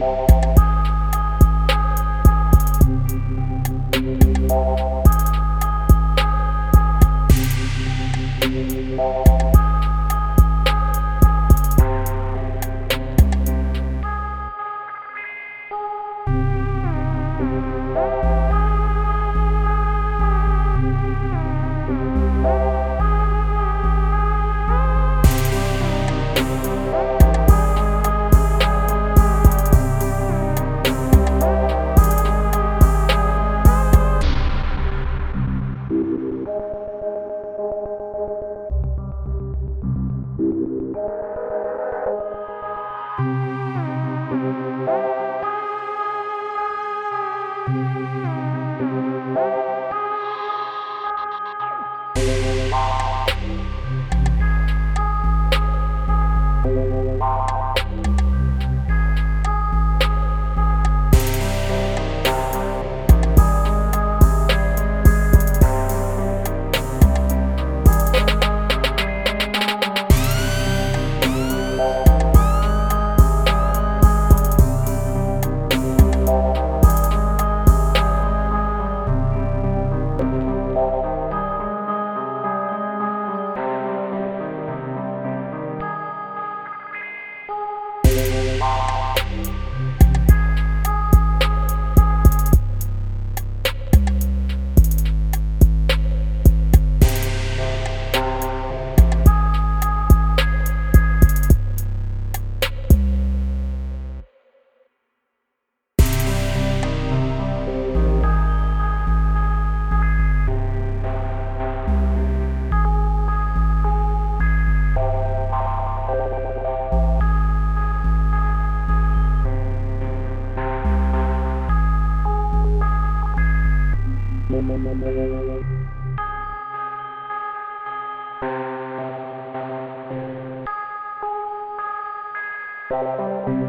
Thank you. Bye. Thank you.